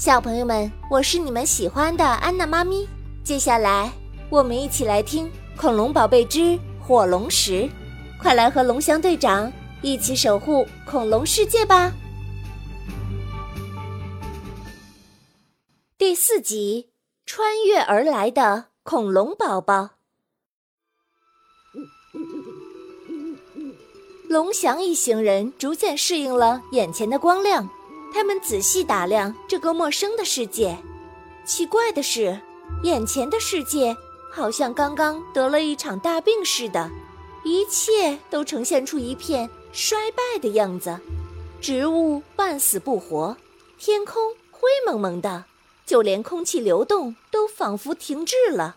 小朋友们，我是你们喜欢的安娜妈咪。接下来，我们一起来听《恐龙宝贝之火龙石》，快来和龙翔队长一起守护恐龙世界吧！第四集：穿越而来的恐龙宝宝。龙翔一行人逐渐适应了眼前的光亮，他们仔细打量这个陌生的世界。奇怪的是，眼前的世界好像刚刚得了一场大病似的，一切都呈现出一片衰败的样子，植物半死不活，天空灰蒙蒙的，就连空气流动都仿佛停滞了。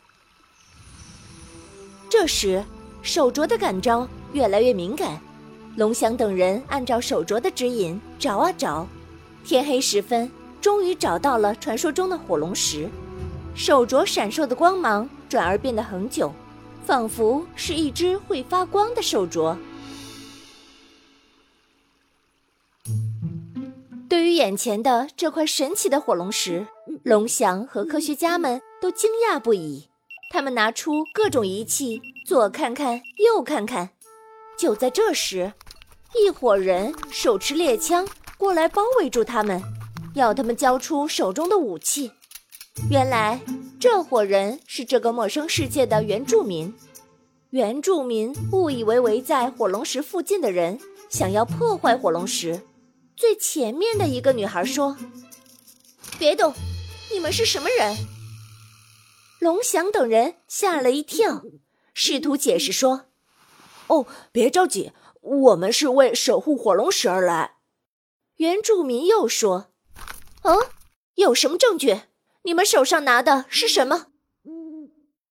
这时，手镯的感召越来越敏感。龙翔等人按照手镯的指引找啊找，天黑时分，终于找到了传说中的火龙石。手镯闪烁的光芒转而变得恒久，仿佛是一只会发光的手镯。对于眼前的这块神奇的火龙石，龙翔和科学家们都惊讶不已。他们拿出各种仪器，左看看，右看看。就在这时，一伙人手持猎枪过来包围住他们，要他们交出手中的武器。原来这伙人是这个陌生世界的原住民。原住民误以为围在火龙石附近的人想要破坏火龙石。最前面的一个女孩说：“别动，你们是什么人？”龙翔等人吓了一跳，试图解释说。哦，别着急，我们是为守护火龙石而来。原住民又说：“哦，有什么证据？你们手上拿的是什么？”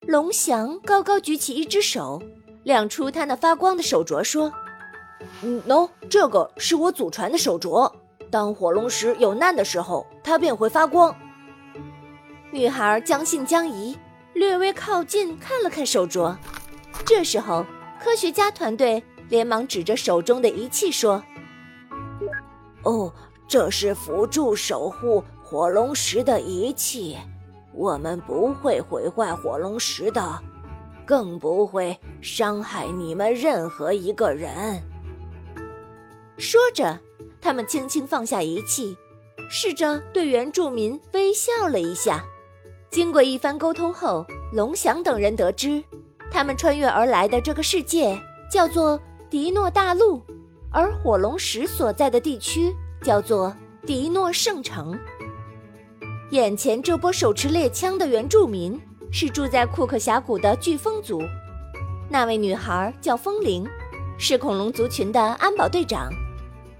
龙翔高高举起一只手，亮出他那发光的手镯，说：“嗯，喏，这个是我祖传的手镯。当火龙石有难的时候，它便会发光。”女孩将信将疑，略微靠近看了看手镯。这时候。科学家团队连忙指着手中的仪器说：“哦，这是辅助守护火龙石的仪器，我们不会毁坏火龙石的，更不会伤害你们任何一个人。”说着，他们轻轻放下仪器，试着对原住民微笑了一下。经过一番沟通后，龙翔等人得知。他们穿越而来的这个世界叫做迪诺大陆，而火龙石所在的地区叫做迪诺圣城。眼前这波手持猎枪的原住民是住在库克峡谷的飓风族，那位女孩叫风铃，是恐龙族群的安保队长。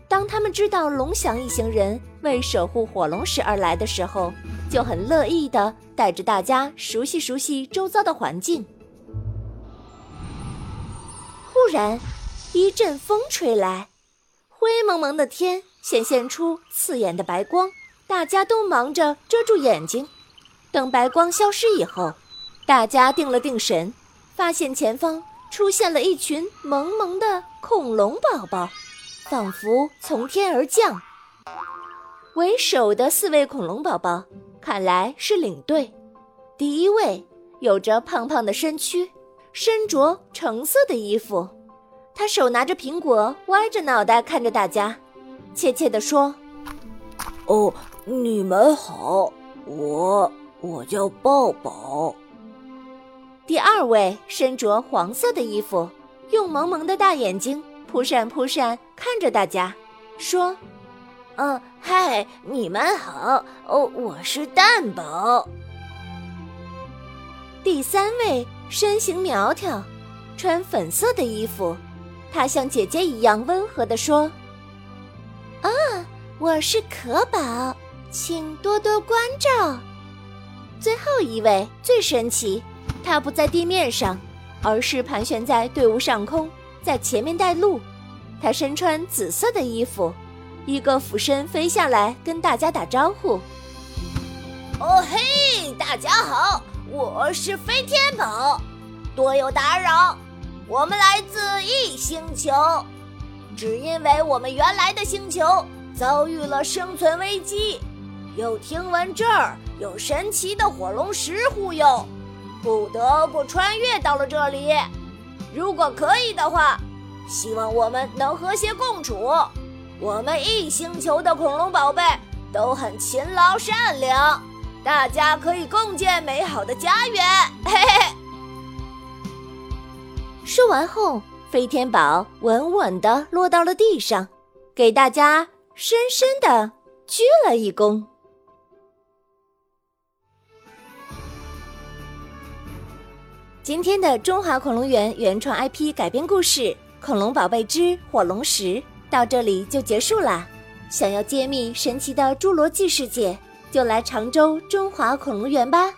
当他们知道龙翔一行人为守护火龙石而来的时候，就很乐意地带着大家熟悉熟悉周遭的环境。突然，一阵风吹来，灰蒙蒙的天显现出刺眼的白光，大家都忙着遮住眼睛。等白光消失以后，大家定了定神，发现前方出现了一群萌萌的恐龙宝宝，仿佛从天而降。为首的四位恐龙宝宝看来是领队，第一位有着胖胖的身躯。身着橙色的衣服，他手拿着苹果，歪着脑袋看着大家，怯怯地说：“哦，你们好，我我叫抱抱。”第二位身着黄色的衣服，用萌萌的大眼睛扑闪扑闪看着大家，说：“嗯，嗨，你们好，哦，我是蛋宝。”第三位。身形苗条，穿粉色的衣服，她像姐姐一样温和地说：“啊，我是可宝，请多多关照。”最后一位最神奇，他不在地面上，而是盘旋在队伍上空，在前面带路。他身穿紫色的衣服，一个俯身飞下来跟大家打招呼：“哦嘿，大家好。”我是飞天宝，多有打扰。我们来自异星球，只因为我们原来的星球遭遇了生存危机，又听闻这儿有神奇的火龙石护佑，不得不穿越到了这里。如果可以的话，希望我们能和谐共处。我们异星球的恐龙宝贝都很勤劳善良，大家可以共建美好的家园。嘿嘿。说完后，飞天宝稳稳地落到了地上，给大家深深地鞠了一躬。今天的中华恐龙园原创 IP 改编故事《恐龙宝贝之火龙石》到这里就结束啦。想要揭秘神奇的侏罗纪世界，就来常州中华恐龙园吧。